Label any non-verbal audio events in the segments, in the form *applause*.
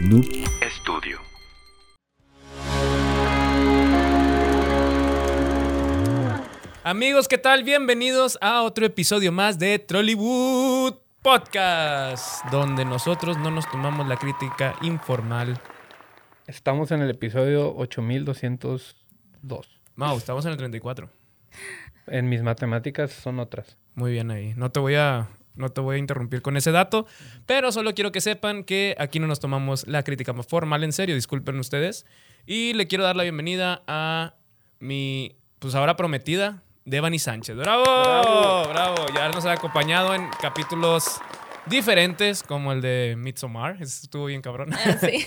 Noob Studio. Amigos, ¿qué tal? Bienvenidos a otro episodio más de Trollywood Podcast, donde nosotros no nos tomamos la crítica informal. Estamos en el episodio 8202. Mau, estamos en el 34. En mis matemáticas son otras. Muy bien ahí. No te voy a no te voy a interrumpir con ese dato, pero solo quiero que sepan que aquí no nos tomamos la crítica formal en serio, disculpen ustedes. Y le quiero dar la bienvenida a mi, pues ahora prometida, Devani Sánchez. ¡Bravo! ¡Bravo! Ya nos ha acompañado en capítulos diferentes, como el de Midsommar. Ese estuvo bien cabrón. Ah, sí.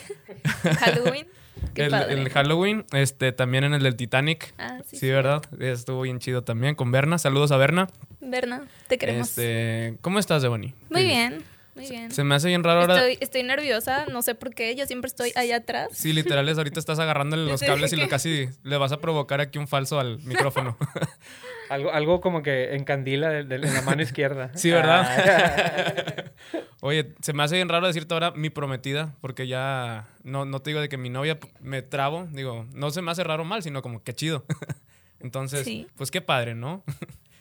*laughs* Halloween. El, Halloween, este, también en el del Titanic. Ah, sí, Sí, sí. ¿verdad? Estuvo bien chido también con Berna. Saludos a Berna. Berna, te queremos. Este, ¿Cómo estás, Devani? Muy bien, muy bien. Se me hace bien raro ahora. Estoy, estoy nerviosa, no sé por qué, yo siempre estoy allá atrás. Sí, literal, es ahorita estás agarrándole *laughs* los cables y lo casi le vas a provocar aquí un falso al micrófono. *laughs* Algo, algo como que encandila de, de la mano izquierda. Sí, ¿verdad? Oye, se me hace bien raro decirte ahora mi prometida, porque ya no, no te digo de que mi novia me trabo, digo, no se me hace raro mal, sino como que chido. *laughs* Entonces, Sí. pues qué padre, ¿no?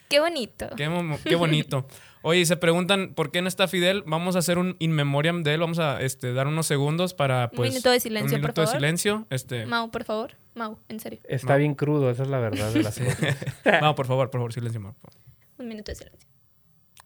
Qué bonito. Qué, bonito. Oye, y se preguntan por qué no está Fidel. Vamos a hacer un in memoriam de él. Vamos a este, dar unos segundos para Un pues. minuto de silencio, Un por minuto de favor. silencio. Este, Mau, por favor. Mau, en serio. Está bien crudo, esa es la verdad de las cosas. no, por favor, por favor, silencio. Mau, por. Un minuto de silencio.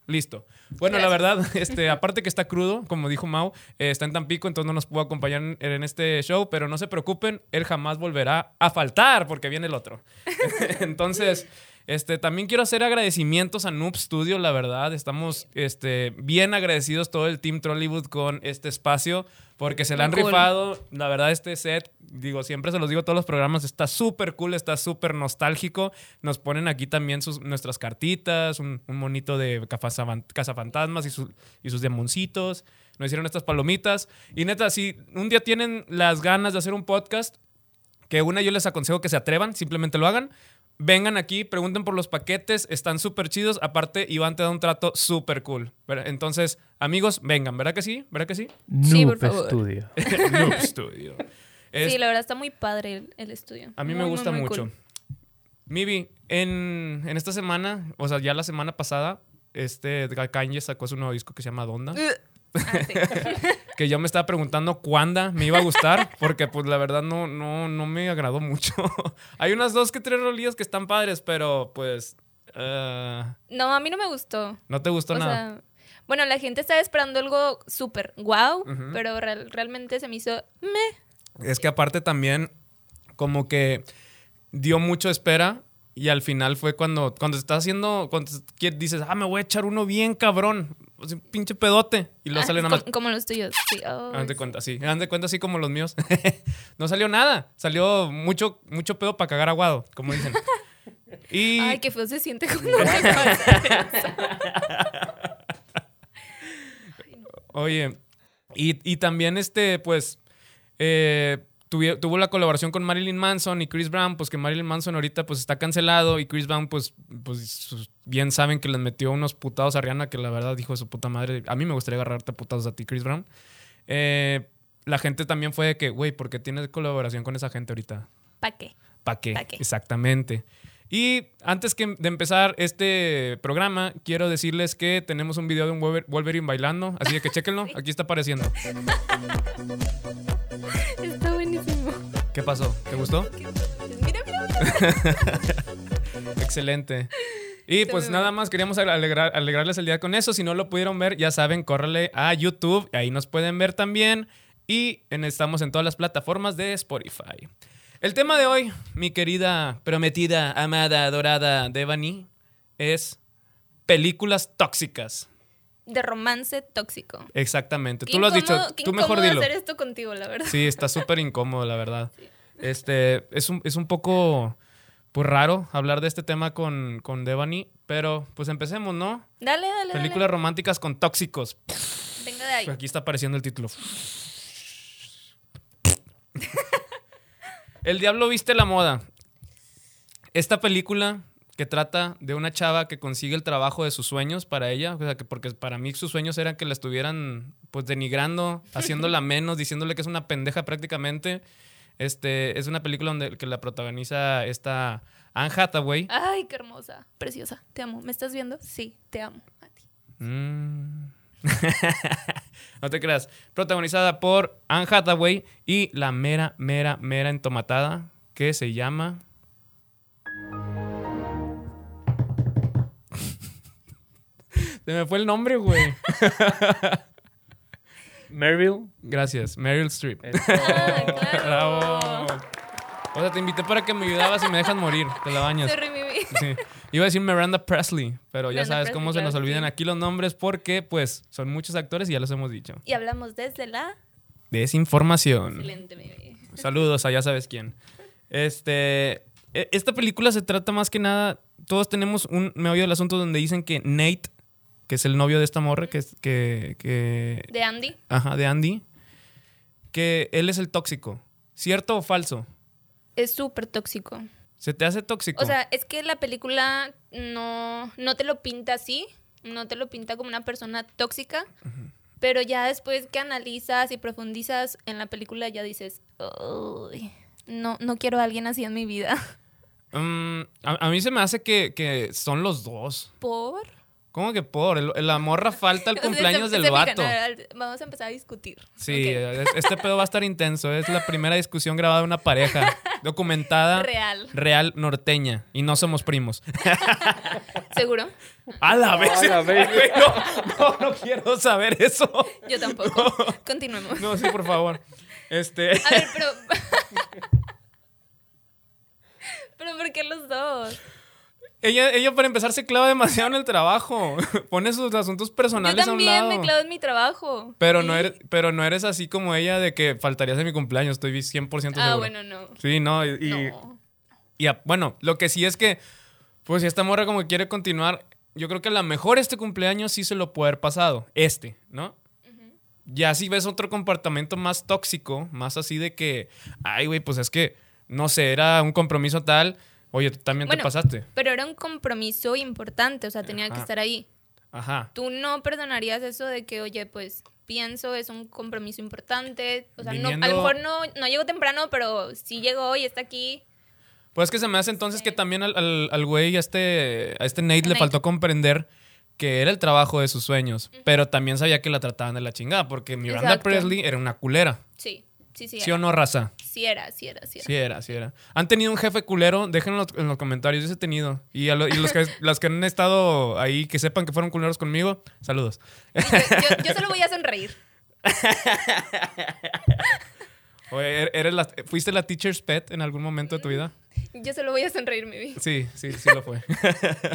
Listo. Bueno, la verdad, *laughs* este, aparte que está crudo, como dijo Mau, eh, está en Tampico, entonces no nos pudo acompañar en, en este show, pero no se preocupen, él jamás volverá a faltar porque viene el otro. *laughs* entonces, este, también quiero hacer agradecimientos a Noob Studio, la verdad, estamos este, bien agradecidos todo el Team Trollywood con este espacio porque se le han cool. rifado, la verdad, este set, digo, siempre se los digo todos los programas, está súper cool, está súper nostálgico. Nos ponen aquí también sus, nuestras cartitas, un, un monito de cazafan- cazafantasmas y, su- y sus demoncitos. Nos hicieron estas palomitas. Y neta, si un día tienen las ganas de hacer un podcast, que una yo les aconsejo que se atrevan, simplemente lo hagan. Vengan aquí, pregunten por los paquetes, están súper chidos. Aparte, Iván te da un trato súper cool. Entonces, amigos, vengan, ¿verdad que sí? ¿Verdad que sí? Sí, Noob por favor. Studio. *laughs* Noob Studio. Es- Sí, la verdad está muy padre el, el estudio. a mí Muy, me muy, gusta muy mucho. cool. Mibi, en, en esta semana, o sea, ya la semana pasada, este Kanye sacó su nuevo disco que se llama Donda. Ah, sí. *laughs* Que yo me estaba preguntando cuándo me iba a gustar, porque pues la verdad no, no, no me agradó mucho. *laughs* Hay unas dos que tres rolillas que están padres, pero pues eh, No, a mí no me gustó. no te gustó O nada. sea, bueno, la gente estaba esperando algo súper wow, pero real- realmente se me hizo meh. Es que aparte también como que dio mucho espera y al final fue cuando, cuando estás haciendo, cuando dices, ah, me voy a echar uno bien cabrón, un pinche pedote, y luego Ah, sale nada más. como, los tuyos. Sí. oh, de cuenta, sí. Hagan de cuenta, así como los míos. *laughs* no salió nada. Salió mucho, mucho pedo para cagar aguado, como dicen. Y *laughs* Ay, qué feo se siente cuando *laughs* eso. Oye, y, y también este, pues, eh, tuvo la colaboración con Marilyn Manson y Chris Brown, pues que Marilyn Manson ahorita pues está cancelado y Chris Brown pues, pues bien saben que les metió unos putados a Rihanna que la verdad dijo de su puta madre, a mí me gustaría agarrarte a putados a ti Chris Brown. Eh, la gente también fue de que, güey, ¿por qué tienes colaboración con esa gente ahorita? ¿Para qué? ¿Para qué? ¿Pa' qué? Exactamente. Y antes que de empezar este programa, quiero decirles que tenemos un video de un Wolver- Wolverine bailando, así que chéquenlo, aquí está apareciendo. Está buenísimo. ¿Qué pasó? ¿Te gustó? Mira, mira. *laughs* Excelente. Y Está pues nada más queríamos alegrar- alegrarles el día con eso. Si no lo pudieron ver, ya saben, córrele a YouTube, ahí nos pueden ver también. Y en- estamos en todas las plataformas de Spotify. El tema de hoy, mi querida, prometida, amada, adorada Devani, es películas tóxicas. De romance tóxico. Exactamente. Tú lo has dicho. qué Tú mejor dilo. hacer esto contigo, la verdad. Sí, está súper incómodo, la verdad. *laughs* Este, es un, es un poco pues, raro hablar de este tema con, con Devani, pero pues empecemos, ¿no? Dale, dale, Películas románticas con tóxicos. Venga de ahí. Aquí está apareciendo el título. El diablo viste la moda. Esta película que trata de una chava que consigue el trabajo de sus sueños para ella, o sea, que porque para mí sus sueños eran que la estuvieran pues denigrando, *laughs* haciéndola menos, diciéndole que es una pendeja prácticamente. Este, es una película donde que la protagoniza esta Anne Hathaway. Ay, qué hermosa. Preciosa. Te amo. ¿Me estás viendo? Sí, te amo. A ti. Mm. *laughs* no te creas. Protagonizada por Anne Hathaway y la mera, mera, mera entomatada que se llama. *laughs* Se me fue el nombre, güey. *laughs* Meryl. Gracias, Meryl Streep. Eso. Ah, claro. Bravo. O sea, te invité para que me ayudabas y me dejas morir. Te la bañas. Vida. Sí. *laughs* Iba a decir Miranda Presley, pero ya Miranda sabes Presley, cómo se nos olvidan sí. aquí los nombres porque, pues, son muchos actores y ya los hemos dicho. Y hablamos desde la... Desinformación. Excelente. Saludos a ya sabes quién. Este, e- esta película se trata más que nada, todos tenemos un meollo del asunto donde dicen que Nate, que es el novio de esta morra, que es que, que De Andy. ajá, de Andy, que él es el tóxico. ¿Cierto o falso? Es súper tóxico. ¿Se te hace tóxico? O sea, es que la película no, no te lo pinta así, no te lo pinta como una persona tóxica, pero ya después que analizas y profundizas en la película ya dices, "Uy, no, no quiero a alguien así en mi vida. Mm, a, a mí se me hace que, que son los dos. ¿Por? ¿Cómo que por? El- la morra falta el *laughs* cumpleaños se- del se fijan, vato. a ver, Vamos a empezar a discutir. Sí, este pedo va a estar intenso. Es la primera discusión grabada de una pareja *laughs* documentada, Real. real norteña. Y no somos primos. *laughs* ¿Seguro? A la vez. A la vez. Güey, No, no, no quiero saber eso. Yo tampoco. Continuemos. No, sí, por favor. Este. A ver, pero... pero ¿por qué los dos? Ella, ella, para empezar, se clava demasiado en el trabajo. *laughs* Pone sus asuntos Yo personales a un también lado. me clavo en mi trabajo. Pero no, eres, pero no eres así como ella de que faltarías en mi cumpleaños. Estoy 100% seguro. Ah, bueno, no. Sí, no. Y, y- No. y a- bueno, lo que sí es que, pues si esta morra como que quiere continuar, yo creo que a lo mejor este cumpleaños sí se lo puede haber pasado. Este, ¿no? Ya si ves otro comportamiento más tóxico, más así de que, ay, güey, pues es que, no sé, era un compromiso tal. Oye, también te Bueno. pasaste. Pero era un compromiso importante, o sea, tenía que Ajá. estar ahí. Ajá. Tú no perdonarías eso de que, oye, pues pienso, es un compromiso importante. O sea, no, a Viniendo- lo mejor no, no llegó temprano, pero sí llegó y está aquí. Pues es que se me hace entonces que también al, al, al güey, a este, a este Nate, le Nate. faltó comprender que era el trabajo de sus sueños, pero también sabía que la trataban de la chingada, porque Miranda Exacto. Presley era una culera. Sí, sí, sí. ¿Sí o no, raza? Sí era, sí era, sí era. Sí era, sí era. ¿Han tenido un jefe culero? Déjenlo en los comentarios, yo sí he tenido. Y, a lo- y los, que, *laughs* los que han estado ahí, que sepan que fueron culeros conmigo, saludos. Yo, yo- yo solo voy a sonreír. *laughs* Oye, er- eres la- ¿Fuiste la teacher's pet en algún momento de tu vida? Yo solo voy a sonreír, mi vida. Sí, sí, sí lo fue.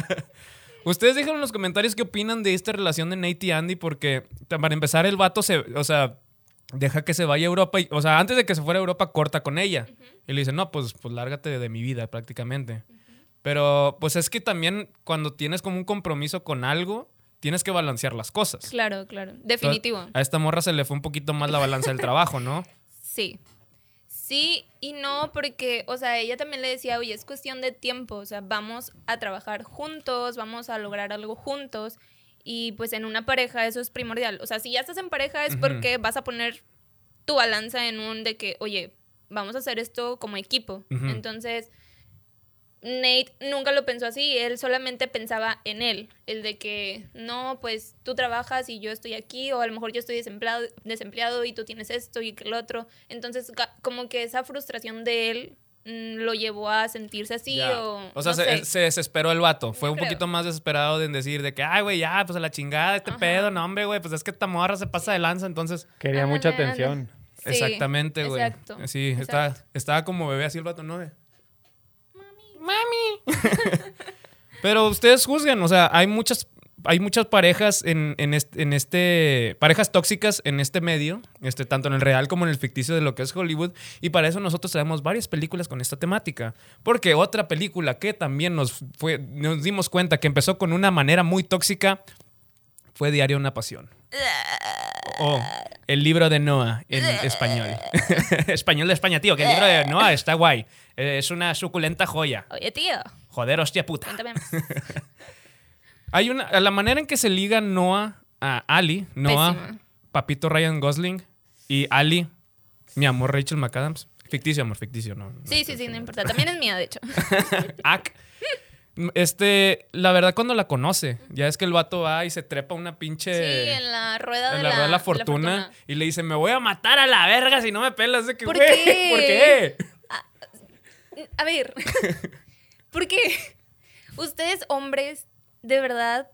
*laughs* Ustedes déjenme en los comentarios qué opinan de esta relación de Nate y Andy, porque para empezar el vato se, o sea, deja que se vaya a Europa, y, o sea, antes de que se fuera a Europa corta con ella. Y le dice, no, pues, pues lárgate de mi vida prácticamente. Pero pues es que también cuando tienes como un compromiso con algo, tienes que balancear las cosas. Claro, claro. Definitivo. A esta morra se le fue un poquito más la balanza del trabajo, ¿no? *laughs* Sí. Sí y no, porque, o sea, ella también le decía, oye, es cuestión de tiempo, o sea, vamos a trabajar juntos, vamos a lograr algo juntos. Y pues en una pareja eso es primordial. O sea, si ya estás en pareja es porque vas a poner tu balanza en un de que, oye, vamos a hacer esto como equipo. Entonces, Nate nunca lo pensó así, él solamente pensaba en él, el de que no, pues tú trabajas y yo estoy aquí, o a lo mejor yo estoy desempleado, desempleado y tú tienes esto y el otro. Entonces, como que esa frustración de él lo llevó a sentirse así Ya. o... O sea, no se, desesperó el vato. Fue un creo. poquito más desesperado en decir de que, ay, güey, ya, pues a la chingada, este Ajá. pedo, no, hombre, güey, pues es que esta morra se pasa de lanza, entonces. Quería mucha atención. Sí, exactamente, güey. exacto, Sí, exacto. Estaba, estaba como bebé así el vato, ¿no? De, Mami. *laughs* Pero ustedes juzgan, o sea, hay muchas, hay muchas parejas en, en este, en este- parejas tóxicas en este medio, este, tanto en el real como en el ficticio de lo que es Hollywood, y para eso nosotros traemos varias películas con esta temática. Porque otra película que también nos fue, nos dimos cuenta que empezó con una manera muy tóxica fue Diario de una Pasión. O el libro de Noah en español. *laughs* español de España, tío, que el libro de Noah está guay. Es una suculenta joya. Oye, tío. Joder, hostia puta. Cuéntame más. *laughs* Hay una. a La manera en que se liga Noah a Ali, Noah, Pésima. papito Ryan Gosling, y Ali, mi amor Rachel McAdams. Ficticio, amor, ficticio, no. no Sí, sí, sí, no importa. También es mía, de hecho. *laughs* Ac. Este, la verdad, cuando la conoce, ya es que el vato va y se trepa una pinche. Sí, en la rueda en de la la, rueda de la de fortuna, y le dice: Me voy a matar a la verga si no me pelas. De que, ¿Por güey, qué? ¿Por qué? A ver, *laughs* ¿por qué *laughs* ustedes hombres de verdad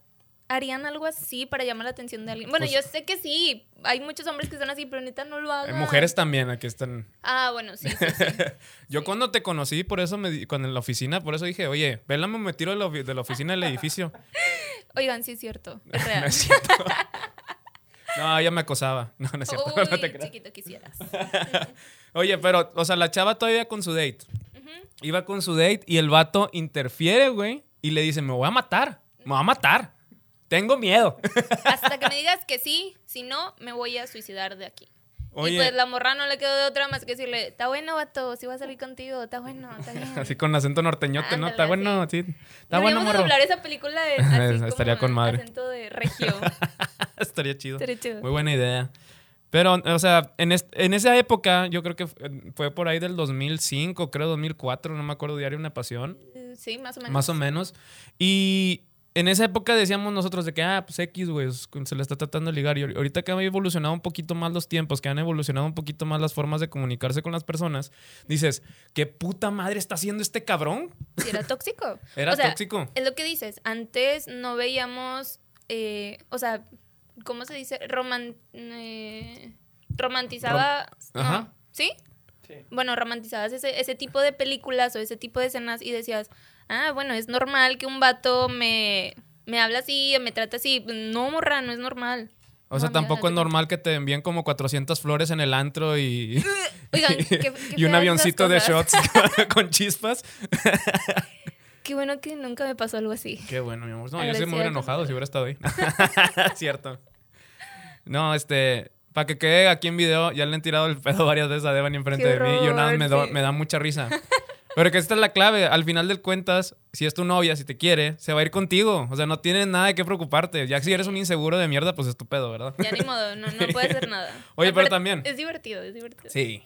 harían algo así para llamar la atención de alguien? Bueno, Pues- yo sé que sí, hay muchos hombres que son así, pero neta no lo Hay hagan. mujeres también aquí están. Ah, bueno, sí, sí, sí. *laughs* Yo cuando te conocí, por eso me cuando en la oficina, por eso dije, oye, vélame, me tiro de la, ofi- de la oficina del edificio. *laughs* Oigan, sí es cierto, *laughs* es No real. es cierto. No, ella me acosaba. No, no es cierto. Uy, no te creas. chiquito quisieras. Oye, pero, o sea, la chava todavía con su date. Iba con su date y el vato interfiere, güey, y le dice, me voy a matar, me voy a matar. Tengo miedo. *laughs* Hasta que me digas que sí, si no, me voy a suicidar de aquí. Oye. Y pues la morra no le quedó de otra más que decirle, está bueno, vato, si voy a salir contigo, está bueno, está *laughs* bien. Así con acento norteñote, ¿no? Está bueno, sí. Está bueno, de morro. doblar esa película *laughs* en, así como Estaría con madre. acento de regio. Estaría chido. Estaría chido. Muy buena idea. Pero, o sea, en, en esa época, yo creo que fue- por ahí del 2005, creo 2004, no me acuerdo, Diario Una Pasión, Eh, Sí, más o menos. más o menos. Y en esa época decíamos nosotros de que, ah, pues X, güey, se le está tratando de ligar. Y ahor- ahorita que han evolucionado un poquito más los tiempos, que han evolucionado un poquito más las formas de comunicarse con las personas, dices, ¿qué puta madre está haciendo este cabrón? Sí, era tóxico. *laughs* Era O sea, tóxico. Es lo que dices. Antes no veíamos, eh, o sea, ¿cómo se dice? Roman, eh, romantizaba. no, Ajá. ¿Sí? Sí. Bueno, romantizabas ese, ese tipo de películas o ese tipo de escenas y decías, ah, bueno, es normal que un vato me, me habla así me trata así. No, morra, no es normal. O sea, tampoco es normal que te envíen como 400 flores en el antro y, *laughs* Oigan, *laughs* qué- qué y un avioncito de shots *laughs* con chispas. Qué bueno que nunca me pasó algo así. Qué bueno, mi amor. No, yo sí me hubiera enojado si hubiera estado ahí. Cierto. No, este, para que quede aquí en video, ya le han tirado el pedo varias veces a Devani enfrente de mí y yo nada me, do- me da mucha risa. Pero que esta es la clave. Al final del cuentas, si es tu novia, si te quiere, se va a ir contigo. O sea, no tienes nada de qué preocuparte. Ya si eres un inseguro de mierda, pues es tu pedo, ¿verdad? Ya ni modo, no, no puede hacer nada. *laughs* Oye, pero también- Es divertido, es divertido. Sí.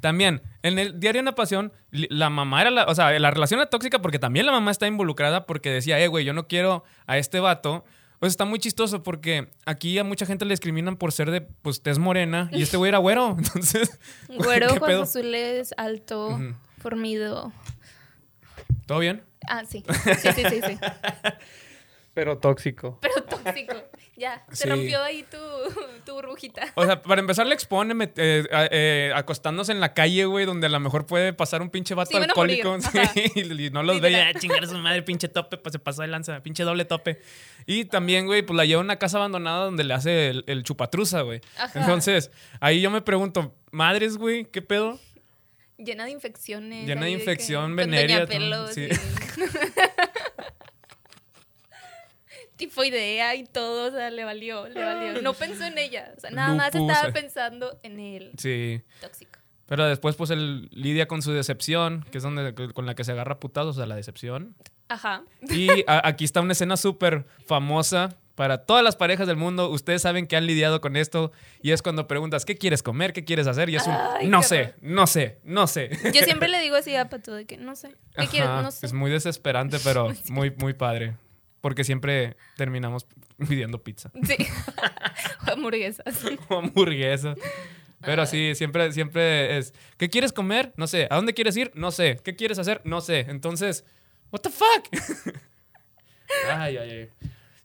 También, en el diario Una Pasión, la mamá era la. O sea, la relación era tóxica porque también la mamá está involucrada porque decía, eh, güey, yo no quiero a este vato. Pues está muy chistoso porque aquí a mucha gente le discriminan por ser de, pues, tez morena y este güey era güero. *laughs* Entonces, Güero, ¿qué ojos azules, alto, Ujú. Formido. ¿Todo bien? Ah, sí. Sí, sí, sí, sí. *laughs* Pero tóxico. Pero tóxico. Ya, se Sí. rompió ahí tu, tu burbujita. O sea, para empezar, le expone eh, eh, acostándose en la calle, güey, donde a lo mejor puede pasar un pinche vato Sí, alcohólico. sí, *laughs* y no los ve, ya chingar a su madre, pinche tope, pues se pasó de lanza, pinche doble tope. Y también, güey, pues la lleva a una casa abandonada donde le hace el, el chupatruza, güey. Ajá. Entonces, ahí yo me pregunto, madres, güey, ¿qué pedo? Llena de infecciones. Llena de infección venérea, Sí. y- *laughs* Tifoidea y todo, o sea, le valió, le valió. No pensó en ella, o sea, nada más estaba pensando en el Sí. tóxico. Pero después, pues, él lidia con su decepción, que es donde con la que se agarra a putazos, o sea, la decepción. Ajá. Y a- aquí está una escena súper famosa para todas las parejas del mundo. Ustedes saben que han lidiado con esto y es cuando preguntas, ¿qué quieres comer? ¿Qué quieres hacer? Y es un, Ay, no sé, no sé, no sé. Yo siempre le digo así a Pato de que no sé. ¿Qué Ajá, quieres? No sé. Es muy desesperante, pero *laughs* muy, muy padre. Porque siempre terminamos pidiendo pizza Sí. *laughs* O hamburguesas. *laughs* o hamburguesa. Pero sí, siempre, siempre es, ¿qué quieres comer? No sé. ¿A dónde quieres ir? No sé. ¿Qué quieres hacer? No sé. Entonces, what the fuck? *laughs* ay, ay, ay.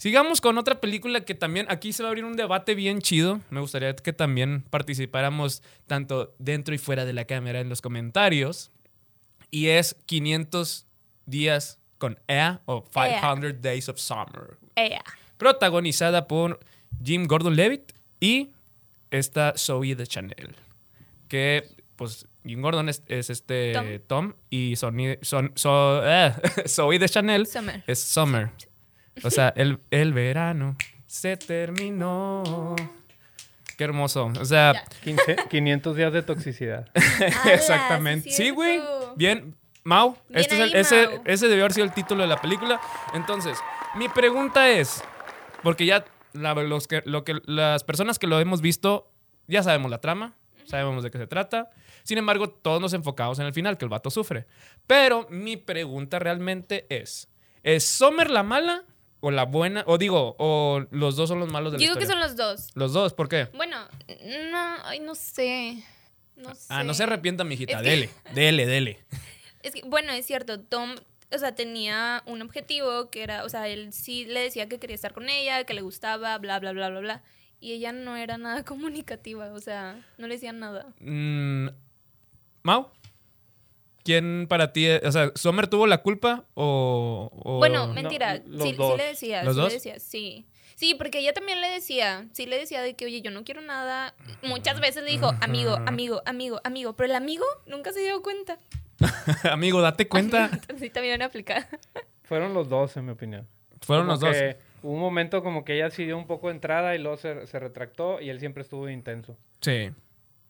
Sigamos con otra película que también aquí se va a abrir un debate bien chido. Me gustaría que también participáramos tanto dentro y fuera de la cámara en los comentarios. Y es 500 días con Ea o 500 Days of Summer. Ea. Protagonizada por Jim Gordon Levitt y esta Zoe de Chanel. Que, pues, Jim Gordon es, es este Tom. Tom, y Sonny- Son, so- eh, *laughs* Zoe de Chanel Summer. es Summer. O sea, el, el verano se terminó. Qué hermoso. O sea, Ya. 15, 500 días de toxicidad. Ala, *laughs* exactamente. sí, güey. Bien. Mau, Bien este es el- ahí, ese, Mau. ese debió haber sido el título de la película. Entonces, mi pregunta es, porque ya la- los que, lo que, las personas que lo hemos visto, ya sabemos la trama, sabemos de qué se trata. Sin embargo, todos nos enfocamos en el final, que el vato sufre. Pero mi pregunta realmente es, ¿es Sommer la mala o la buena? O digo, o los dos son los malos de la Yo digo que son los dos. Los dos, ¿por qué? Bueno, no, ay, no sé. No sé. Ah, no se arrepienta, mijita. Es que- Dele, dele, dele. *laughs* Es que, bueno, es cierto, Tom, o sea, tenía un objetivo que era, o sea, él sí le decía que quería estar con ella, que le gustaba, bla, bla, bla, bla, bla. Y ella no era nada *laughs* comunicativa, o sea, no le decía nada. Mm, Mau, ¿quién para ti, es- o sea, Sommer tuvo la culpa o, o- Bueno, No, mentira, sí, sí le decía, ¿Los sí dos? le decía, sí. Sí, porque ella también le decía, sí le decía de que, oye, yo no quiero nada. Muchas veces le dijo, amigo, amigo, amigo, amigo, pero el amigo nunca se dio cuenta. *laughs* Amigo, date cuenta. *laughs* Sí, también van a aplicar. Fueron los dos, en mi opinión. Fueron Como los dos. Hubo un momento como que ella sí dio un poco de entrada y luego se, se retractó y él siempre estuvo intenso. Sí.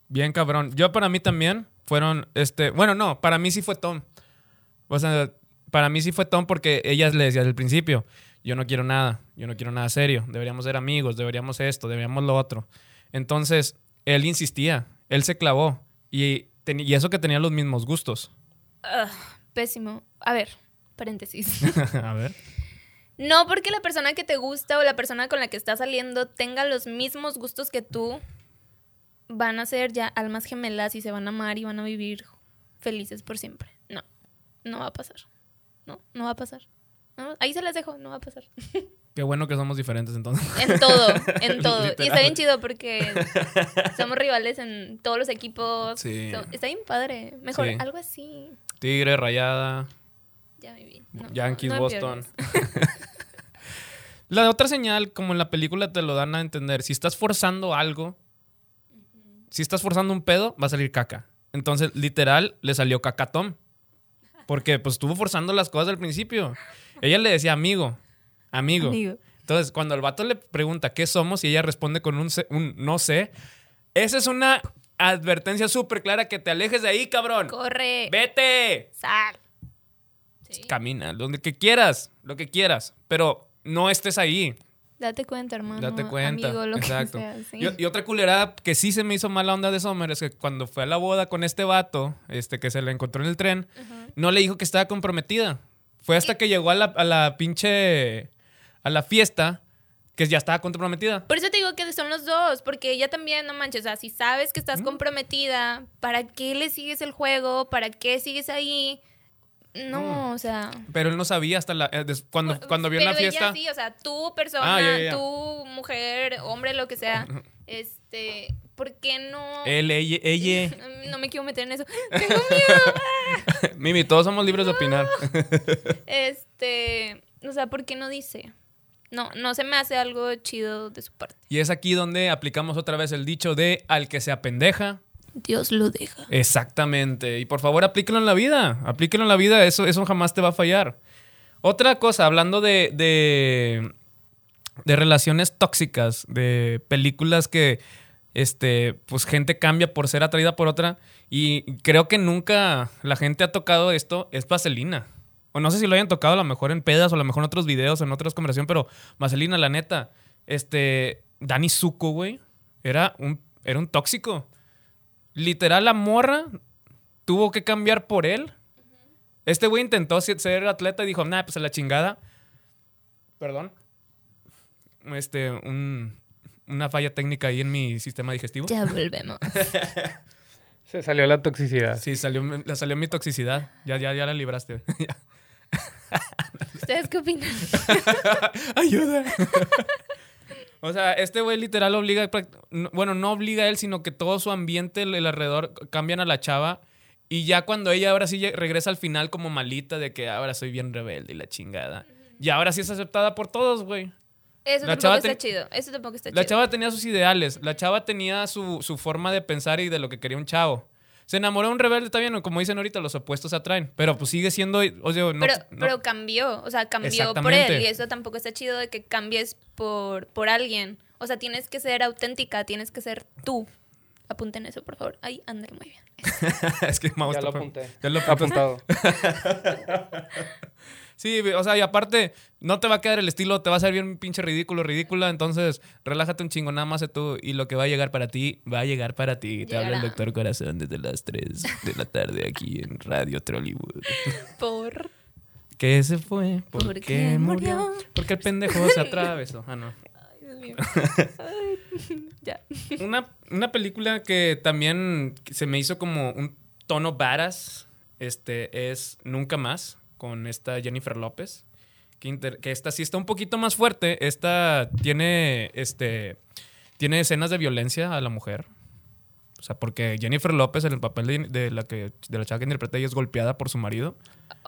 Bien cabrón. Yo para mí también fueron, este, bueno, no, para mí sí fue Tom. O sea, para mí sí fue Tom porque ella le decía desde el principio, yo no quiero nada, yo no quiero nada serio, deberíamos ser amigos, deberíamos esto, deberíamos lo otro. Entonces, él insistía, él se clavó y, y eso que tenía los mismos gustos. Pésimo. A ver, paréntesis. *laughs* A ver. No porque la persona que te gusta o la persona con la que estás saliendo tenga los mismos gustos que tú, van a ser ya almas gemelas y se van a amar y van a vivir felices por siempre. No, no va a pasar. No, no va a pasar. No, ahí se las dejo, no va a pasar. *laughs* Qué bueno que somos diferentes entonces. En todo, en *laughs* todo. Y está bien chido porque somos rivales en todos los equipos. Sí. So- está bien padre. Mejor Sí. algo así. Tigre, Rayada, Ya viví. No, Yankees, no Boston. *laughs* La otra señal, como en la película te lo dan a entender, si estás forzando algo, si estás forzando un pedo, va a salir caca. Entonces, literal, le salió caca a Tom. Porque pues estuvo forzando las cosas al principio. Ella le decía amigo, amigo. Amigo. Entonces, cuando el vato le pregunta qué somos y ella responde con un, no sé, esa es una advertencia súper clara que te alejes de ahí, cabrón. Corre. Vete. Sal. Sí. Camina, donde que quieras, lo que quieras, pero no estés ahí. Date cuenta, hermano. Date cuenta. Amigo, lo Exacto. que sea. sí. y, y otra culerada que sí se me hizo mala onda de Sommer es que cuando fue a la boda con este vato, este que se le encontró en el tren, no le dijo que estaba comprometida. Fue hasta que llegó a la, a la pinche. A la fiesta que ya estaba comprometida. Por eso te digo que son los dos, porque ella también, no manches, o sea, si sabes que estás comprometida, ¿para qué le sigues el juego? ¿Para qué sigues ahí? No, o sea... Pero él no sabía hasta la, eh, cuando, cuando vio Pero la fiesta. ella sí, o sea, tú persona, Ah, ya. tú mujer, hombre, lo que sea, este, ¿por qué no? Él, ella, ella. *laughs* No me quiero meter en eso. *laughs* Tengo miedo. *laughs* Mimi, todos somos libres de opinar. Este, o sea, ¿por qué no dice? No, no se me hace algo chido de su parte. Y es aquí donde aplicamos otra vez el dicho de al que se apendeja, Dios lo deja. Exactamente. Y por favor, aplíquelo en la vida. Aplíquelo en la vida. Eso, eso jamás te va a fallar. Otra cosa, hablando de, de, de relaciones tóxicas, de películas que este, pues gente cambia por ser atraída por otra. Y creo que nunca la gente ha tocado esto, es Vaselina. O no sé si lo hayan tocado a lo mejor en pedas o a lo mejor en otros videos, en otras conversaciones, pero Vaselina, la neta, este, Dani Zuko, güey, era un, era un tóxico. Literal, la morra tuvo que cambiar por él. Este güey intentó ser- atleta y dijo, nah, pues a la chingada. Perdón. Este, un- una falla técnica ahí en mi sistema digestivo. Ya volvemos. *laughs* Se salió la toxicidad. Sí, salió, le salió mi toxicidad. Ya, ya, ya la libraste. *laughs* *laughs* ¿Ustedes qué opinan? *laughs* Ayuda. o sea, este güey literal obliga, bueno, no obliga a él, sino que todo su ambiente, el, alrededor, cambian a la chava. Y ya cuando ella ahora sí regresa al final como malita de que ahora soy bien rebelde y la chingada. Y ahora sí es aceptada por todos, güey. Eso La tampoco está chido. Eso tampoco está La chido. chava tenía sus ideales, la chava tenía su, su forma de pensar y de lo que quería un chavo. Se enamoró de un rebelde, está bien, como dicen ahorita, los opuestos se atraen. Pero pues sigue siendo, o sea, no, pero, no- pero cambió, o sea, cambió por él y eso tampoco está chido de que cambies por, por alguien. O sea, tienes que ser auténtica, tienes que ser tú. apunten eso, por favor. Ahí, ándale, muy bien. *laughs* es que Mau Ya lo apunté. Ya lo. Apuntado. *laughs* *laughs* Sí, o sea, y aparte, no te va a quedar el estilo, te va a ser bien pinche ridículo, ridícula. Entonces, relájate un chingo, nada más sé tú. Y lo que va a llegar para ti, va a llegar para ti. Te habla el doctor Corazón desde las 3 de la tarde aquí en Radio Trollywood. *laughs* Por. ¿Qué se fue? ¿Por, ¿Por qué murió? murió? Porque el pendejo se atravesó. Ah, no. *laughs* Ya. Una, una película que también se me hizo como un tono badass este, es Nunca Más, con esta Jennifer López. Que, inter- que esta sí está un poquito más fuerte. Esta tiene, este, tiene escenas de violencia a la mujer. O sea, porque Jennifer López en el papel de, de la, que, de la chava que interpreta ella es golpeada por su marido.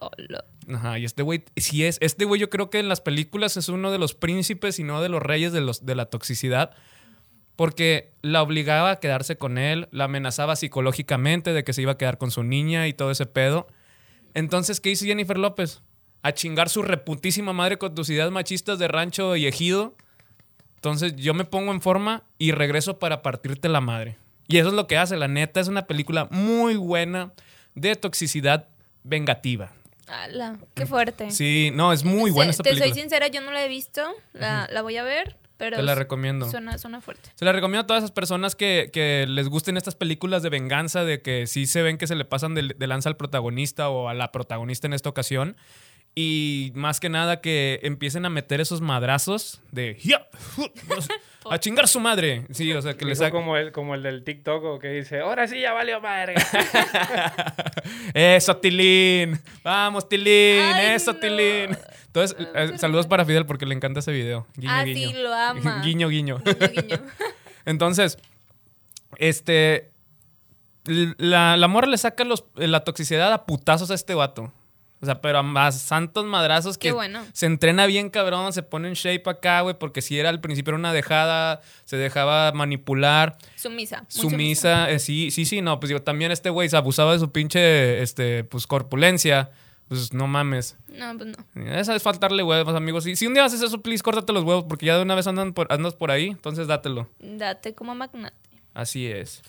Hola. Ajá, y este güey, sí es, este güey yo creo que en las películas es uno de los príncipes y no de los reyes de, los, de la toxicidad, porque la obligaba a quedarse con él, la amenazaba psicológicamente de que se iba a quedar con su niña y todo ese pedo. Entonces, ¿qué hizo Jennifer López? A chingar su reputísima madre con tus ideas machistas de rancho y ejido. Entonces, yo me pongo en forma y regreso para partirte la madre. Y eso es lo que hace, la neta, es una película muy buena de toxicidad vengativa. Ala, qué fuerte. Sí, no, es muy buena esta Te película. soy sincera, yo no la he visto. La, la voy a ver, pero. Te la recomiendo. Suena, suena fuerte. Se la recomiendo a todas esas personas que, que les gusten estas películas de venganza, de que sí se ven que se le pasan de, de lanza al protagonista o a la protagonista en esta ocasión. Y más que nada que empiecen a meter esos madrazos de "Ya, *laughs* hu", a chingar su madre. Sí, o sea, que les como el, como el del TikTok o que dice, ahora sí ya valió madre. *laughs* Eso, Tilín. Vamos, Tilín. Ay, Eso, no. Tilín. Entonces, eh, saludos para Fidel porque le encanta ese video. Guiño, ah, guiño. sí, lo ama. *laughs* guiño, guiño. Guiño, guiño. *laughs* *laughs* Entonces, este. La, la morra le saca los, la toxicidad a putazos a este vato. O sea, pero a más santos madrazos que bueno. se entrena bien cabrón, se pone en shape acá, güey, porque si era al principio era una dejada, se dejaba manipular, Sumisa. sumisa, eh, sí, sí, sí, no, pues digo, también este güey se abusaba de su pinche, este, pues corpulencia, pues no mames. No, pues no. Esa es faltarle huevos, amigos. Y si un día haces eso, please, córtate los huevos, porque ya de una vez andan por, andas por ahí, entonces dátelo. Date como magnate. Así es.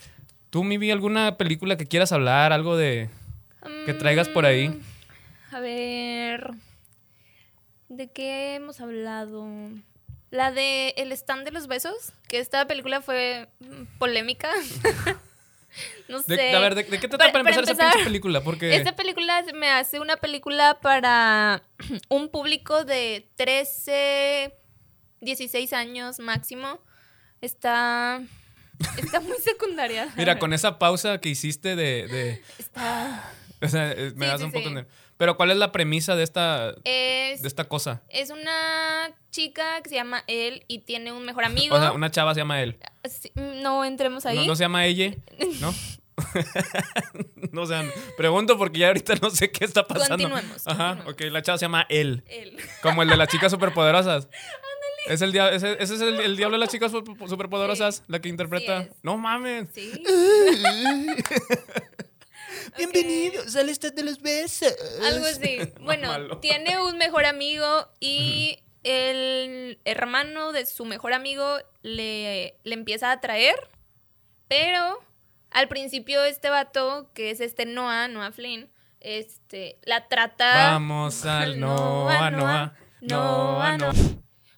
¿Tú, Mivi, alguna película que quieras hablar? Algo de. que traigas por ahí? Mm, A ver. ¿De qué hemos hablado? La de El stand de los besos, que esta película fue mm, polémica. *laughs* *laughs* no sé. De- a ver, ¿de, de qué trata Para- para, para empezar, esa empezar, pinche película? Porque. Esta película me hace una película para *clears throat* un público de 13, 16 años máximo. Está. Está muy *laughs* secundaria. Mira, con esa pausa que hiciste de. de- Está. *sighs* o sea, eh, me Sí, das sí, un poco sí. Pero, ¿cuál es la premisa de esta, Es, de esta cosa? es una chica que se llama él y tiene un mejor *laughs* amigo. O sea, una chava se llama él. No entremos ahí. ¿No, no se llama ella? ¿No? *laughs* no, o sea, pregunto porque ya ahorita no sé qué está pasando. Continuemos, Ajá, continuemos. ok, la chava se llama él. Él. Como el de las chicas superpoderosas. *laughs* Es el dia- ese, ese es el, el diablo de las chicas super- superpoderosas, la que interpreta. No mames. Sí. Bienvenidos al estado de los besos. Algo así. *laughs* Bueno, Malo. tiene un mejor amigo y el hermano de su mejor amigo le, le empieza a atraer, pero al principio este vato, que es este Noah, Noah Flynn, este, la trata... Vamos *laughs* al Noa, Noa, Noa, Noa.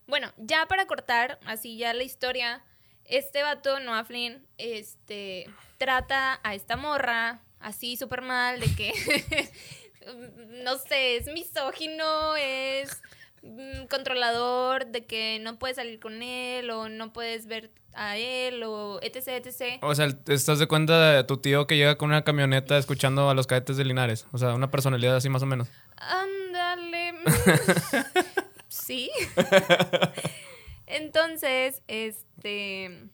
Bueno, ya para cortar, así ya la historia, este vato, Noah Flynn, este, trata a esta morra así súper mal, de que, *laughs* no sé, es misógino, es mm, controlador, de que no puedes salir con él o no puedes ver a él o etc, etc. O sea, ¿te estás de cuenta de tu tío que llega con una camioneta escuchando a los cadetes de Linares? O sea, una personalidad así más o menos. Ándale. *laughs* sí. *laughs* Entonces, este.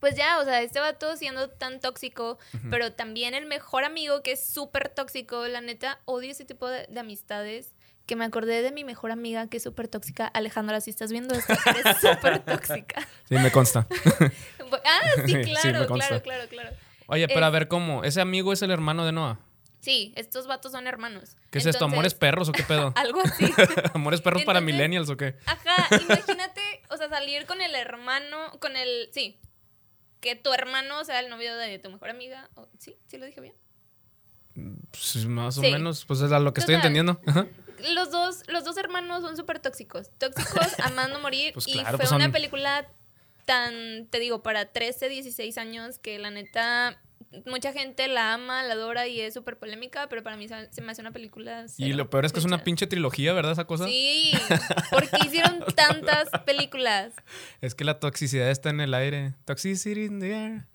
Pues ya, o sea, este vato siendo tan tóxico, pero también el mejor amigo que es súper tóxico. La neta, odio ese tipo de, de amistades. Que me acordé de mi mejor amiga que es súper tóxica. Alejandra, si estás viendo esto, eres súper *laughs* tóxica. Sí, me consta. *laughs* Ah, sí, claro, claro, claro, claro. Oye, pero a ver cómo. ¿Ese amigo es el hermano de Noah? Sí, estos vatos son hermanos. ¿Qué es esto? ¿Amores perros o qué pedo? *laughs* Algo así. ¿Amores perros para millennials o qué? Ajá, imagínate, o sea, salir con el hermano, con el, sí, que tu hermano sea el novio de tu mejor amiga. ¿Sí? ¿Sí lo dije bien? Pues, más o Sí. menos, pues es a lo que estoy entendiendo. Ajá. Los dos, los dos hermanos son súper tóxicos. Tóxicos, amando morir. *laughs* Pues y fue pues una son- película tan, te digo, para 13, 16 años que la neta, mucha gente la ama, la adora y es súper polémica, pero para mí se, me hace una película. Y lo peor es que es una pinche trilogía, ¿verdad? Esa cosa. Sí, *laughs* porque hicieron tantas películas. Es que la toxicidad está en el aire. Toxicity in the air.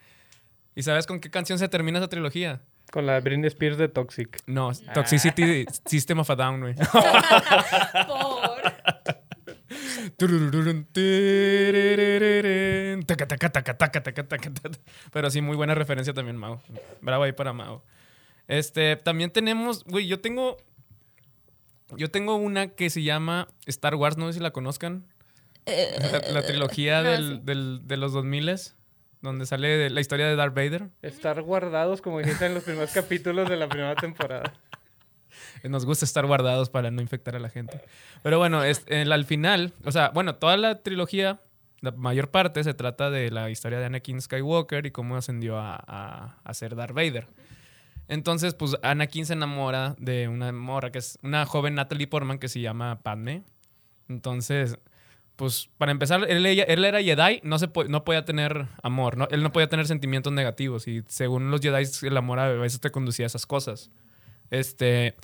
¿Y sabes con qué canción se termina esa trilogía? Con la de Britney Spears de Toxic. No, Toxicity System of a Down, güey. *laughs* *laughs* Por. Pero sí, muy buena referencia también, Mao. Bravo ahí para Mao. Este, también tenemos, güey, yo tengo. Yo tengo una que se llama Star Wars, no sé si la conozcan. La, la trilogía no, del, sí. del- de los 2000 donde sale la historia de Darth Vader. Estar guardados, como dijiste en los primeros capítulos de la primera temporada. *laughs* Nos gusta estar guardados para no infectar a la gente. Pero bueno, es, el- al final, o sea, bueno, toda la trilogía, la mayor parte se trata de la historia de Anakin Skywalker y cómo ascendió a, a, a ser Darth Vader. Entonces, pues Anakin se enamora de una morra que es una joven Natalie Portman que se llama Padme. Entonces, pues para empezar, él, él era Jedi, no, se po- no podía tener amor, ¿no? él no podía tener sentimientos negativos y según los Jedi el amor a veces te conducía a esas cosas. Este,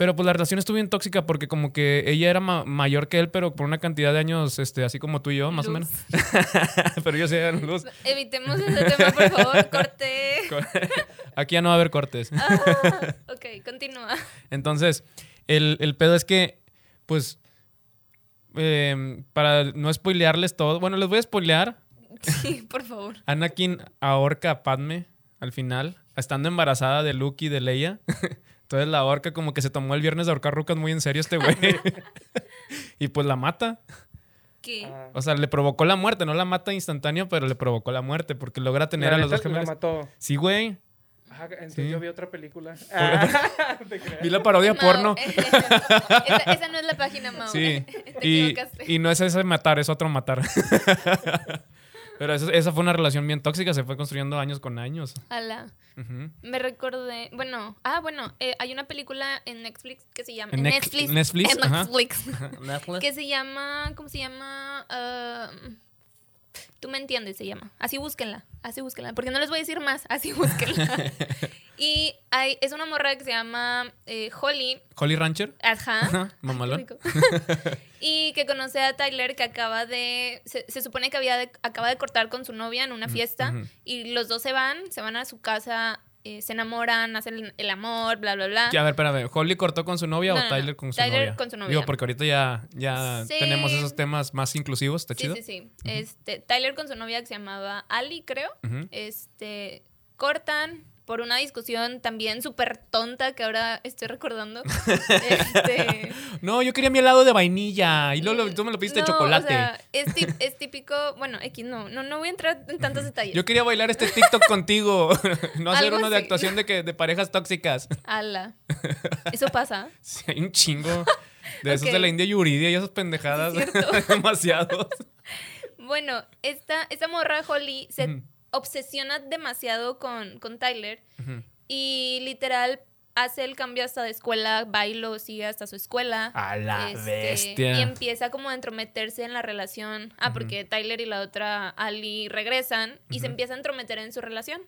pero pues la relación estuvo bien tóxica porque como que ella era ma- mayor que él, pero por una cantidad de años, este, así como tú y yo, más o menos. *laughs* pero yo sé, luz. Evitemos ese tema, por favor. *laughs* Corte. *laughs* Aquí ya no va a haber cortes. Ah, ok, continúa. Entonces, el, el pedo es que, pues, eh, para no spoilearles todo, bueno, les voy a spoilear. Sí, por favor. Anakin ahorca a Padme al final, estando embarazada de Luke y de Leia. Entonces la ahorca como que se tomó el viernes de ahorcar rucas muy en serio este güey. *laughs* *laughs* y pues la mata. ¿Qué? Ah. O sea, le provocó la muerte, no la mata instantáneo, pero le provocó la muerte porque logra tener La a los dos gemelos. La mató. Sí, güey. Ah, entonces Sí. yo vi otra película. *laughs* Ah. Vi la parodia No, porno. esa, esa no es la página, Mau. Sí. Te Y, equivocaste. y no es ese matar, es otro matar. Pero eso- esa fue una relación bien tóxica, se fue construyendo años con años. Ala. Ujú. Me recordé. Bueno, ah, bueno, eh, hay una película en Netflix que se llama. En Netflix. Netflix, En ajá. *laughs* Netflix. que se llama. ¿Cómo se llama? Ah, Tú me entiendes, se llama. Así búsquenla. Así búsquenla. Porque no les voy a decir más. Así *laughs* búsquenla. *laughs* y hay, es una morra que se llama eh, Holly. Holly Rancher. Ajá. Mamalón. *laughs* y que conoce a Tyler que acaba de. Se, se supone que había de- acaba de cortar con su novia en una fiesta. Y los dos se van, se van a su casa, eh, se enamoran, hacen el amor, bla, bla, bla. Que, a ver, espérame, ¿Holly cortó con su novia No, o no. Tyler con su Tyler novia? con su novia. Digo, porque ahorita ya, ya Sí. tenemos esos temas más inclusivos, ¿está Sí, chido? sí, sí. Este, Tyler con su novia que se llamaba Ali, creo. Este, cortan por una discusión también súper tonta que ahora estoy recordando. *laughs* este, No, yo quería mi helado de vainilla y luego tú me lo pediste de chocolate. O sea, es, típico, bueno, X no, no, no voy a entrar en tantos detalles. Yo quería bailar este TikTok contigo, *laughs* no hacer Algo uno de actuación de, que, de parejas tóxicas. Ala. Eso pasa. *laughs* Sí, hay un chingo de esos Ok. de la India Yuridia y esas pendejadas. Es. Demasiados. Bueno, esta, esta morra Holly se. Obsesiona demasiado con, con Tyler y literal hace el cambio hasta de escuela, va y lo sigue hasta su escuela. A la Este, bestia. Y empieza como a entrometerse en la relación. Ah, porque Tyler y la otra Ali regresan y se empieza a entrometer en su relación.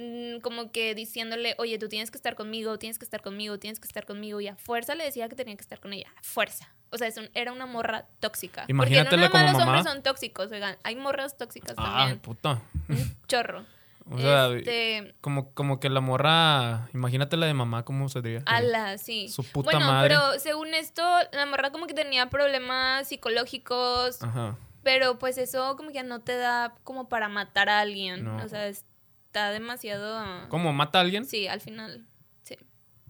Mm, Como que diciéndole, oye, tú tienes que estar conmigo, tienes que estar conmigo, tienes que estar conmigo. Y a fuerza le decía que tenía que estar con ella. A fuerza. O sea, es un- era una morra tóxica. Porque no nada más como los mamá. hombres son tóxicos, oigan. Hay morras tóxicas Ah, también. puta. Un chorro. *laughs* O sea, este, como, como que la morra, imagínate la de mamá, ¿cómo se diría? ala, sí. Su puta bueno, madre. pero según esto, la morra como que tenía problemas psicológicos, Ajá. pero pues eso como que no te da como para matar a alguien. No. O sea, está demasiado... ¿Cómo? ¿Mata a alguien? Sí, al final, sí.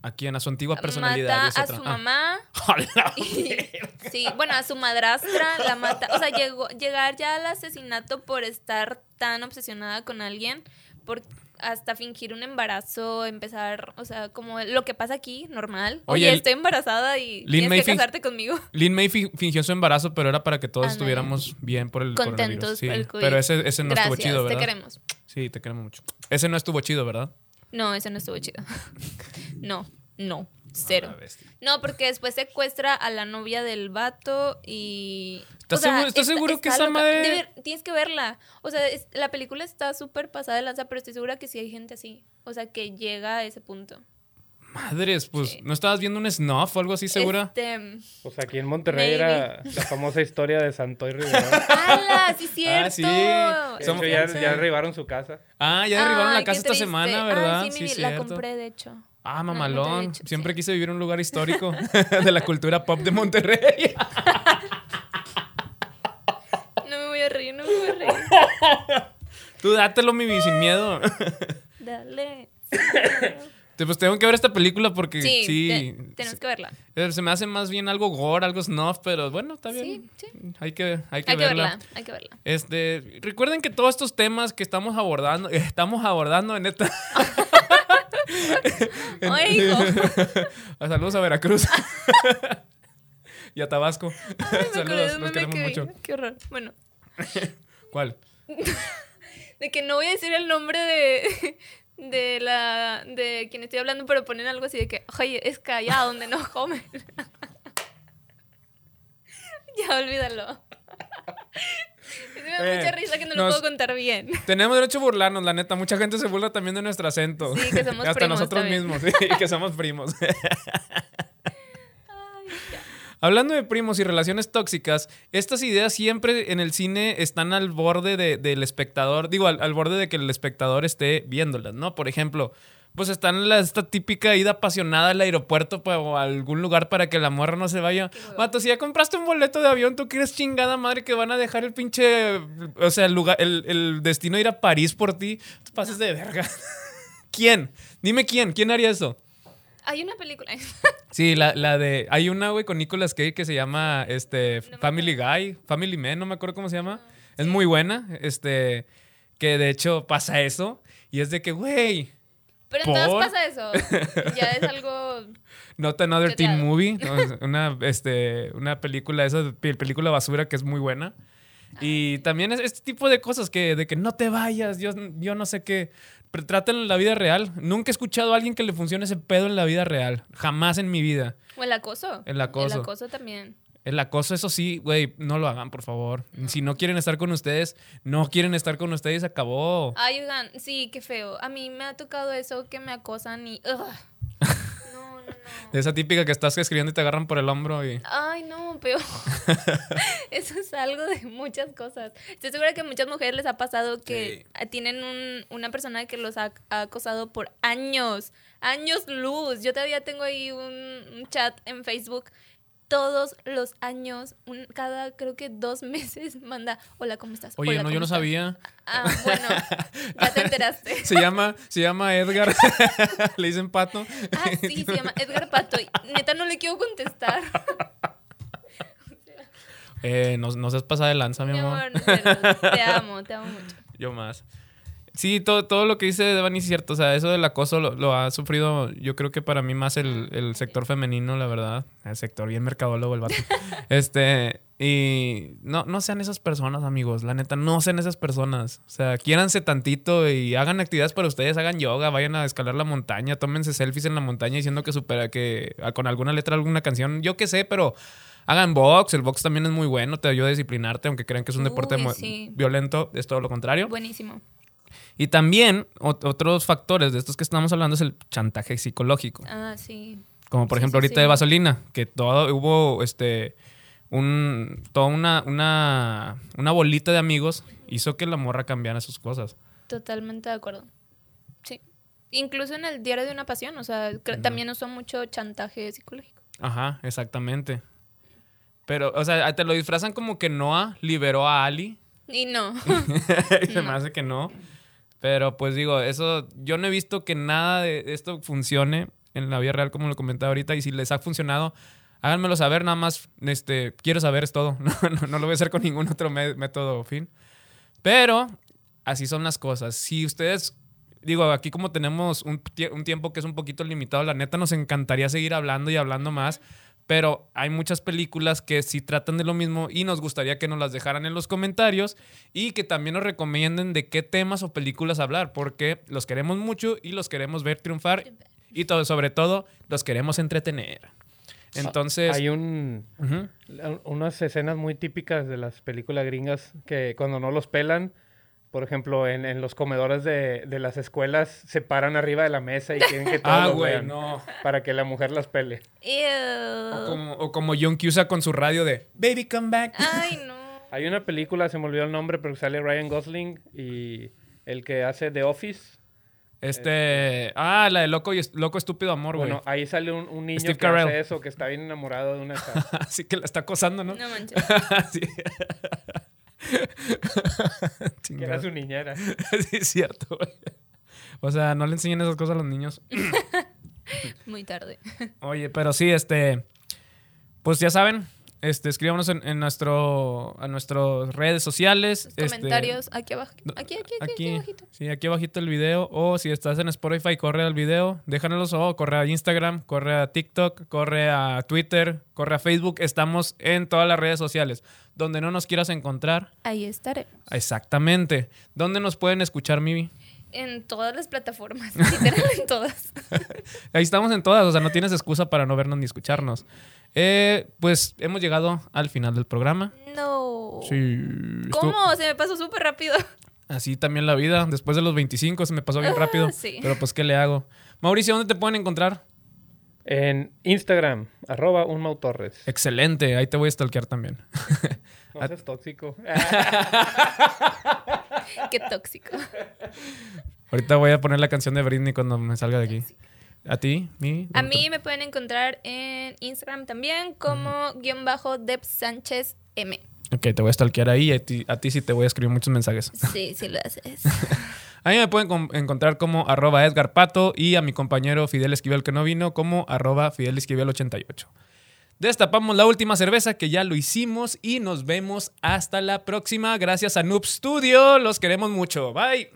¿A quién? A su antigua personalidad. Mata a otra. su Ah. mamá. *laughs* *laughs* Y- sí, bueno, a su madrastra la mata. O sea, llegó, llegar ya al asesinato por estar tan obsesionada con alguien, por hasta fingir un embarazo, empezar, o sea, como lo que pasa aquí, normal. Oye, estoy embarazada y Lin tienes May que casarte conmigo. *laughs* Lin May fi- fingió su embarazo, pero era para que todos estuviéramos bien por el Contentos coronavirus. Sí, por el COVID. Pero ese, ese no Gracias, estuvo chido, te ¿verdad? queremos. Sí, te queremos mucho. Ese no estuvo chido, ¿verdad? No, ese no estuvo chido. *laughs* no, no, cero. Ah. No, porque después secuestra a la novia del vato y... ¿Estás seguro- estás seguro que esa loca. madre- tienes que verla. O sea, es- la película está súper pasada de lanza, pero estoy segura que sí hay gente así. O sea, que llega a ese punto. Madres, pues, Sí. ¿no estabas viendo un snuff o algo así, segura? Este... Pues aquí en Monterrey Maybe. era la famosa historia de Santoy Rivera. ¡Hala! ¡Sí, cierto! Ah, sí. De Somos- hecho, ya, sí. ya arribaron su casa. Ah, ya derribaron la casa esta semana, ¿verdad? sí, mi- la cierto. compré, de hecho. Ah, No, no te mamalón. dicho, Siempre sí. quise vivir un lugar histórico *laughs* de la cultura pop de Monterrey. No me voy a reír, no me voy a reír. Tú dátelo, mi sin miedo. Dale. Pues tengo que ver esta película porque sí. Sí, te- tenemos que verla. se, se me hace más bien algo gore, algo snuff, pero bueno, está bien. Sí, sí. Hay que, hay que Hay que verla. verla, hay que verla. Este, recuerden que todos estos temas que estamos abordando, estamos abordando en esta. *laughs* *laughs* Hijo. *laughs* Saludos a Veracruz. *laughs* y a Tabasco. Ay, Saludos, los queremos que mucho. Qué horror. Bueno, ¿Cuál? de que no voy a decir el nombre de, de la de quien estoy hablando, pero ponen algo así de que, oye, es que allá donde no comen. ya olvídalo. Me da Eh, mucha risa que no nos- lo puedo contar bien. *laughs* Tenemos derecho a burlarnos, la neta. Mucha gente se burla también de nuestro acento. Sí, que somos *laughs* Hasta primos nosotros también. mismos, sí, *laughs* que somos primos. Hablando de primos y relaciones tóxicas, estas ideas siempre en el cine están al borde de- del espectador, digo, al, al borde de que el espectador esté viéndolas, ¿no? Por ejemplo, pues está en la, esta típica ida apasionada al aeropuerto pa- o a algún lugar para que la morra no se vaya. Mato, si ya compraste un boleto de avión, tú quieres chingada madre que van a dejar el pinche, o sea, el, lugar, el, el destino de ir a París por ti. Tú pases de verga. *laughs* ¿Quién? Dime quién, ¿quién haría eso? Hay una película. *laughs* Sí, la, la de. Hay una, güey, con Nicolas Cage que se llama este, No Family Guy, Family Man, no me acuerdo cómo se llama. Es muy buena. Este. Que de hecho pasa eso. Y es de que, güey, Pero en todas ¿Por? pasa eso. Ya es algo. *laughs* Not Another Teen. Movie. *laughs* una, este, una película, esa pe- película basura que es muy buena. Y también es este tipo de cosas que, de que no te vayas, yo, yo no sé qué. Trátalo en la vida real. Nunca he escuchado a alguien que le funcione ese pedo en la vida real. Jamás en mi vida. O el acoso. El acoso. El acoso también. El acoso, eso sí, güey, no lo hagan, por favor. Si no quieren estar con ustedes, no quieren estar con ustedes, acabó. Ay, oigan, sí, qué feo. A mí me ha tocado eso que me acosan y. ugh. *laughs* No, no, no. Esa típica que estás escribiendo y te agarran por el hombro y... Ay, no, peor. *laughs* Eso es algo de muchas cosas. Estoy segura que a muchas mujeres les ha pasado que tienen un- una persona que los ha, ha acosado por años, años luz. Yo todavía tengo ahí un, un chat en Facebook. Todos los años, un- cada creo que dos *laughs* meses, manda, hola, ¿cómo estás? Oye, Hola, no, yo ¿cómo no estás?". sabía. Ah, bueno, ya te enteraste. *laughs* Se llama, se llama Edgar. *laughs* Le dicen pato. Ah, sí, se llama Edgar Pato. Neta, no le quiero contestar. Eh, no, no seas pasada de lanza, mi Mi amor. amor, pero te amo, te amo mucho. Yo más. Sí, todo, todo lo que dice Devani es cierto. O sea, eso del acoso lo, lo ha sufrido, yo creo que para mí más el, el sector femenino, la verdad. El sector bien mercadólogo, el vato. *laughs* este, y no, no sean esas personas, amigos. La neta, no sean esas personas. O sea, quiéranse tantito y hagan actividades para ustedes, hagan yoga, vayan a escalar la montaña, tómense selfies en la montaña diciendo que supera que con alguna letra, alguna canción, yo qué sé, pero hagan box. El box también es muy bueno, te ayuda a disciplinarte, aunque crean que es un deporte Uy, sí. violento, es todo lo contrario. Buenísimo. Y también ot- otros factores de estos que estamos hablando es el chantaje psicológico. Ah, sí. Como por Sí, ejemplo sí, ahorita sí. de vaselina, que todo hubo este un toda una, una una bolita de amigos hizo que la morra cambiara sus cosas. Totalmente de acuerdo. Sí. Incluso en el diario de una pasión, o sea, también usó mucho chantaje psicológico. Ajá, exactamente. Pero, o sea, te lo disfrazan como que Noah liberó a Ali. Y no. *laughs* Se me hace que no. Pero pues digo, eso, yo no he visto que nada de esto funcione en la vida real, como lo comentaba ahorita, y si les ha funcionado, háganmelo saber, nada más, este, quiero saber, es todo. *laughs* No, no, no lo voy a hacer con ningún otro método o fin. Pero así son las cosas. Si ustedes, digo, aquí como tenemos un, un tiempo que es un poquito limitado, la neta nos encantaría seguir hablando y hablando más. Pero hay muchas películas que sí tratan de lo mismo y nos gustaría que nos las dejaran en los comentarios y que también nos recomienden de qué temas o películas hablar, porque los queremos mucho y los queremos ver triunfar y todo, sobre todo los queremos entretener. Entonces, Hay un, ujú. unas escenas muy típicas de las películas gringas que cuando no los pelan, por ejemplo, en, en los comedores de, de las escuelas se paran arriba de la mesa y quieren que *laughs* todos ah, los güey, vean no. para que la mujer las pele. O Ew. como, o como John Cusa con su radio de Baby Come Back. Ay, *laughs* no. Hay una película, se me olvidó el nombre, pero sale Ryan Gosling y el que hace The Office. Este. Ah, la de Loco, y, Loco Estúpido Amor, güey. Bueno, ahí sale un, un niño Steve que hace eso, que está bien enamorado de una. *laughs* Así que la está acosando, ¿no? No manches. sí. *laughs* que era su niñera. *laughs* sí, es cierto, güey. O sea, no le enseñen esas cosas a los niños. *laughs* Muy tarde. Oye, pero sí, este. Pues ya saben, este, escríbanos en, en nuestro, a nuestras redes sociales. Los este, comentarios aquí abajo. Aquí, aquí, aquí, aquí, abajito. sí, aquí abajito el video. O si estás en Spotify, corre al video, déjanos o corre a Instagram, corre a TikTok, corre a Twitter, corre a Facebook. Estamos en todas las redes sociales. Donde no nos quieras encontrar, Ahí estaré. exactamente. ¿Dónde nos pueden escuchar, Mivi? En todas las plataformas. *laughs* Literal en todas. *laughs* Ahí estamos en todas, o sea, no tienes excusa para no vernos ni escucharnos. Eh, pues hemos llegado al final del programa. No. Sí. estuvo- ¿Cómo? Se me pasó súper rápido. Así también la vida. Después de los 25 se me pasó bien rápido. sí. Pero pues, ¿qué le hago? Mauricio, ¿dónde te pueden encontrar? En Instagram, arroba un Mau Torres. Excelente, ahí te voy a stalkear también. *laughs* No seas tóxico. *laughs* Qué tóxico. Ahorita voy a poner la canción de Britney cuando me salga de aquí. ¿A ti? ¿Mi? A mí me pueden encontrar en Instagram también como guion bajo Deb Sánchez M. Ok, te voy a stalkear ahí y a ti, a ti sí te voy a escribir muchos mensajes. Sí, sí lo haces. *laughs* A mí me pueden encontrar como arroba Edgar Pato y a mi compañero Fidel Esquivel que no vino como arroba Fidel Esquivel 88. Destapamos la última cerveza que ya lo hicimos y nos vemos hasta la próxima. Gracias a Noob Studio. Los queremos mucho. Bye.